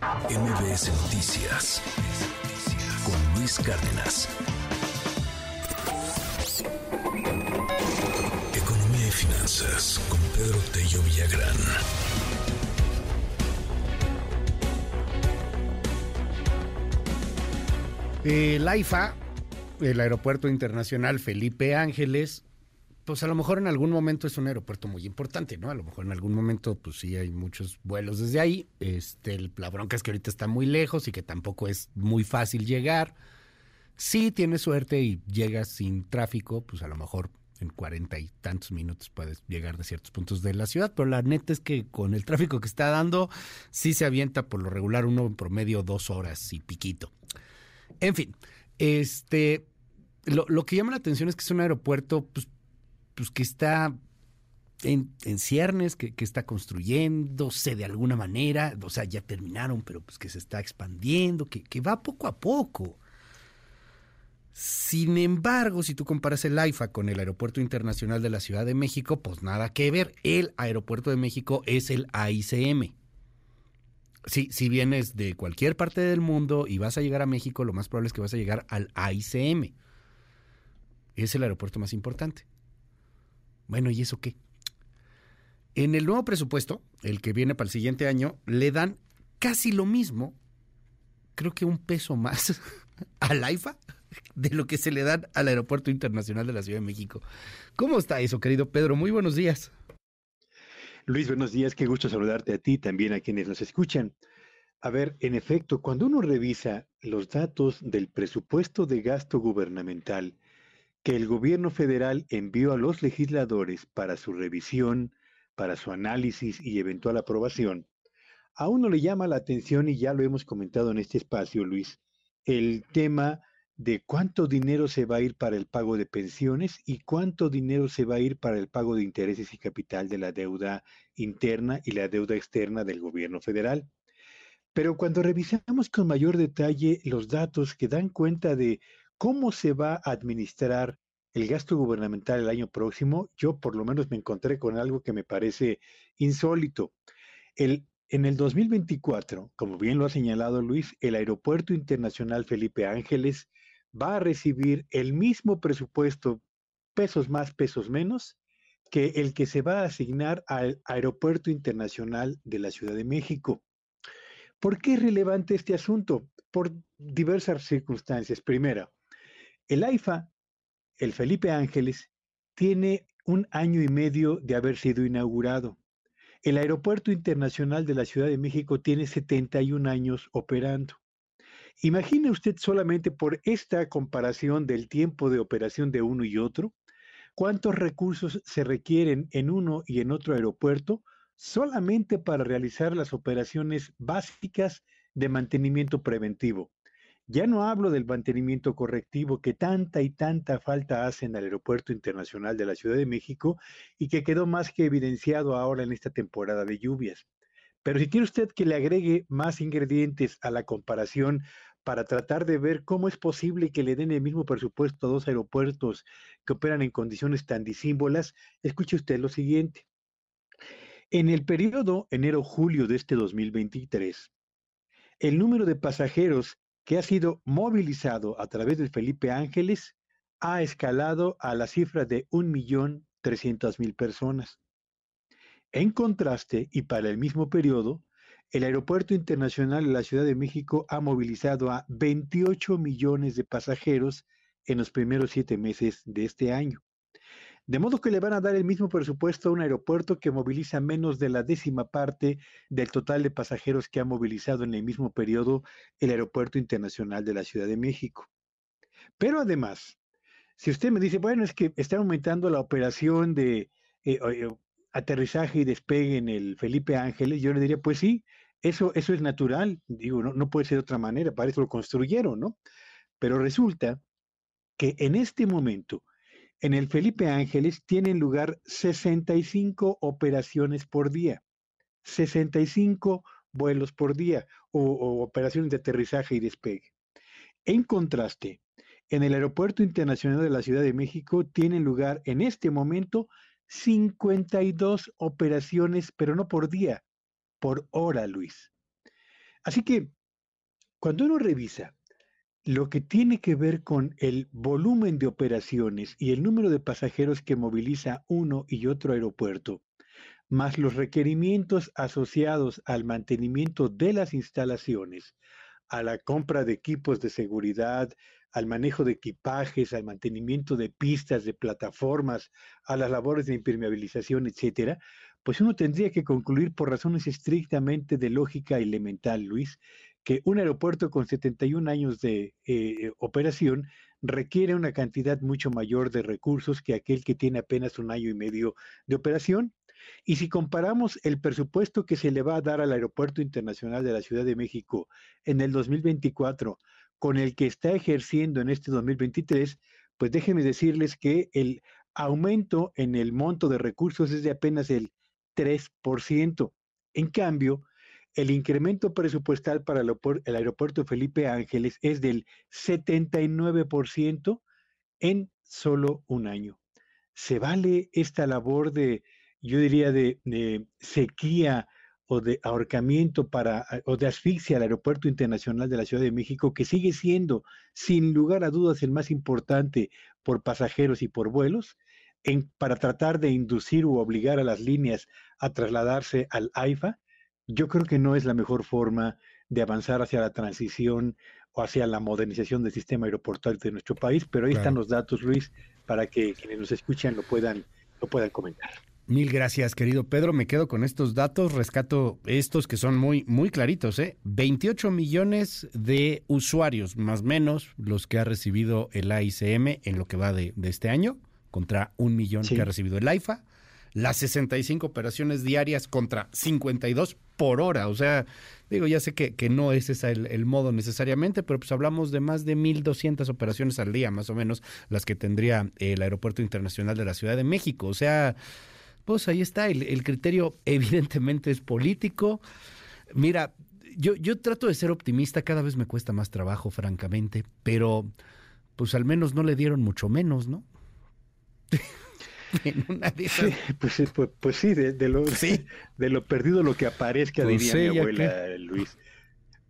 MBS Noticias con Luis Cárdenas. Economía y finanzas con Pedro Tello Villagrán. El AIFA, el Aeropuerto Internacional Felipe Ángeles, pues a lo mejor en algún momento es un aeropuerto muy importante, ¿no? A lo mejor en algún momento, pues sí hay muchos vuelos desde ahí. Este, la bronca es que ahorita está muy lejos y que tampoco es muy fácil llegar. Si tienes suerte y llegas sin tráfico, pues a lo mejor en cuarenta y tantos minutos puedes llegar de ciertos puntos de la ciudad, pero la neta es que con el tráfico que está dando, sí se avienta por lo regular uno en promedio dos horas y piquito. En fin, este, lo, lo que llama la atención es que es un aeropuerto, pues pues que está en, ciernes, que, está construyéndose de alguna manera, o sea, ya terminaron, pero pues que se está expandiendo, que, que va poco a poco. Sin embargo, si tú comparas el AIFA con el Aeropuerto Internacional de la Ciudad de México, pues nada que ver. El Aeropuerto de México es el AICM. Si, si vienes de cualquier parte del mundo y vas a llegar a México, lo más probable es que vas a llegar al AICM. Es el aeropuerto más importante. Bueno, ¿y eso qué? En el nuevo presupuesto, el que viene para el siguiente año, le dan casi lo mismo, creo que un peso más al AIFA de lo que se le dan al Aeropuerto Internacional de la Ciudad de México. ¿Cómo está eso, querido Pedro? Muy buenos días. Luis, buenos días. Qué gusto saludarte a ti, también a quienes nos escuchan. A ver, en efecto, cuando uno revisa los datos del presupuesto de gasto gubernamental que el gobierno federal envió a los legisladores para su revisión, para su análisis y eventual aprobación, a uno le llama la atención, y ya lo hemos comentado en este espacio, Luis, el tema de cuánto dinero se va a ir para el pago de pensiones y cuánto dinero se va a ir para el pago de intereses y capital de la deuda interna y la deuda externa del gobierno federal. Pero cuando revisamos con mayor detalle los datos que dan cuenta de cómo se va a administrar el gasto gubernamental el año próximo, yo por lo menos me encontré con algo que me parece insólito. En el 2024, como bien lo ha señalado Luis, el Aeropuerto Internacional Felipe Ángeles va a recibir el mismo presupuesto, pesos más, pesos menos, que el que se va a asignar al Aeropuerto Internacional de la Ciudad de México. ¿Por qué es relevante este asunto? Por diversas circunstancias. Primero, el AIFA, el Felipe Ángeles, tiene un año y medio de haber sido inaugurado. El Aeropuerto Internacional de la Ciudad de México tiene 71 años operando. Imagine usted solamente por esta comparación del tiempo de operación de uno y otro, cuántos recursos se requieren en uno y en otro aeropuerto solamente para realizar las operaciones básicas de mantenimiento preventivo. Ya no hablo del mantenimiento correctivo que tanta y tanta falta hacen al Aeropuerto Internacional de la Ciudad de México y que quedó más que evidenciado ahora en esta temporada de lluvias. Pero si quiere usted que le agregue más ingredientes a la comparación para tratar de ver cómo es posible que le den el mismo presupuesto a dos aeropuertos que operan en condiciones tan disímbolas, escuche usted lo siguiente. En el periodo enero-julio de este 2023, el número de pasajeros que ha sido movilizado a través del Felipe Ángeles ha escalado a la cifra de 1.300.000 personas. En contraste, y para el mismo periodo, el Aeropuerto Internacional de la Ciudad de México ha movilizado a 28 millones de pasajeros en los primeros siete meses de este año. De modo que le van a dar el mismo presupuesto a un aeropuerto que moviliza menos de la décima parte del total de pasajeros que ha movilizado en el mismo periodo el Aeropuerto Internacional de la Ciudad de México. Pero además, si usted me dice, bueno, es que está aumentando la operación de eh, eh, aterrizaje y despegue en el Felipe Ángeles, yo le diría, pues sí, eso, eso es natural, digo, no, no puede ser de otra manera, para eso lo construyeron, ¿no? Pero resulta que en este momento, en el Felipe Ángeles tienen lugar 65 operaciones por día, 65 vuelos por día o, operaciones de aterrizaje y despegue. En contraste, en el Aeropuerto Internacional de la Ciudad de México tienen lugar en este momento 52 operaciones, pero no por día, por hora, Luis. Así que cuando uno revisa lo que tiene que ver con el volumen de operaciones y el número de pasajeros que moviliza uno y otro aeropuerto, más los requerimientos asociados al mantenimiento de las instalaciones, a la compra de equipos de seguridad, al manejo de equipajes, al mantenimiento de pistas, de plataformas, a las labores de impermeabilización, etcétera, pues uno tendría que concluir por razones estrictamente de lógica elemental, Luis, que un aeropuerto con 71 años de eh, operación requiere una cantidad mucho mayor de recursos que aquel que tiene apenas un año y medio de operación. Y si comparamos el presupuesto que se le va a dar al Aeropuerto Internacional de la Ciudad de México en el 2024 con el que está ejerciendo en este 2023, pues déjenme decirles que el aumento en el monto de recursos es de apenas el 3%. En cambio, el incremento presupuestal para el, aeropuerto Felipe Ángeles es del 79% en solo un año. ¿Se vale esta labor de, yo diría, de, sequía o de ahorcamiento para, o de asfixia al Aeropuerto Internacional de la Ciudad de México, que sigue siendo, sin lugar a dudas, el más importante por pasajeros y por vuelos, para tratar de inducir u obligar a las líneas a trasladarse al AIFA? Yo creo que no es la mejor forma de avanzar hacia la transición o hacia la modernización del sistema aeroportuario de nuestro país, pero ahí están los datos, Luis, para que quienes nos escuchan lo puedan, lo puedan comentar. Mil gracias, querido Pedro. Me quedo con estos datos, rescato estos que son muy, muy claritos, ¿eh? 28 millones de usuarios, más o menos, los que ha recibido el AICM en lo que va de, este año, contra un millón que ha recibido el AIFA las 65 operaciones diarias contra 52 por hora. O sea, digo, ya sé que, que no es ese el, modo necesariamente, pero pues hablamos de más de 1.200 operaciones al día, más o menos, las que tendría el Aeropuerto Internacional de la Ciudad de México. O sea, pues ahí está, el, el criterio evidentemente es político. Mira, yo, yo trato de ser optimista, cada vez me cuesta más trabajo, francamente, pero pues al menos no le dieron mucho menos, ¿no? Pues, pues, pues, sí, de, lo, de lo perdido lo que aparezca, pues diría mi abuela Luis.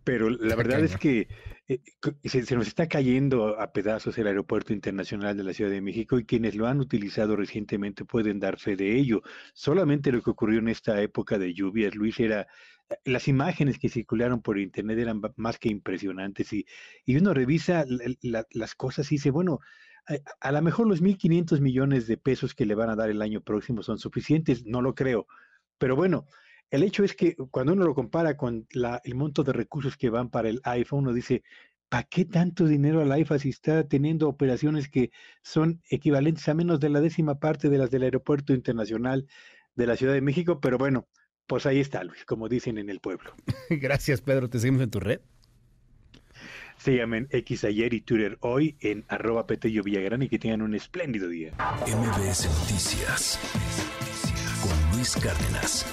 Pero la verdad es que eh, se, nos está cayendo a pedazos el Aeropuerto Internacional de la Ciudad de México y quienes lo han utilizado recientemente pueden dar fe de ello. Solamente lo que ocurrió en esta época de lluvias, Luis, era las imágenes que circularon por internet eran más que impresionantes y, y uno revisa las cosas y dice, bueno, a, lo mejor los 1.500 millones de pesos que le van a dar el año próximo son suficientes, no lo creo. Pero bueno, el hecho es que cuando uno lo compara con el monto de recursos que van para el AIFA, uno dice, ¿para qué tanto dinero al AIFA si está teniendo operaciones que son equivalentes a menos de la décima parte de las del Aeropuerto Internacional de la Ciudad de México? Pero bueno, pues ahí está, Luis, como dicen en el pueblo. Gracias, Pedro. Te seguimos en tu red. Síganme en X ayer y Twitter hoy en arroba Petello Villagrán y que tengan un espléndido día. MBS Noticias con Luis Cárdenas.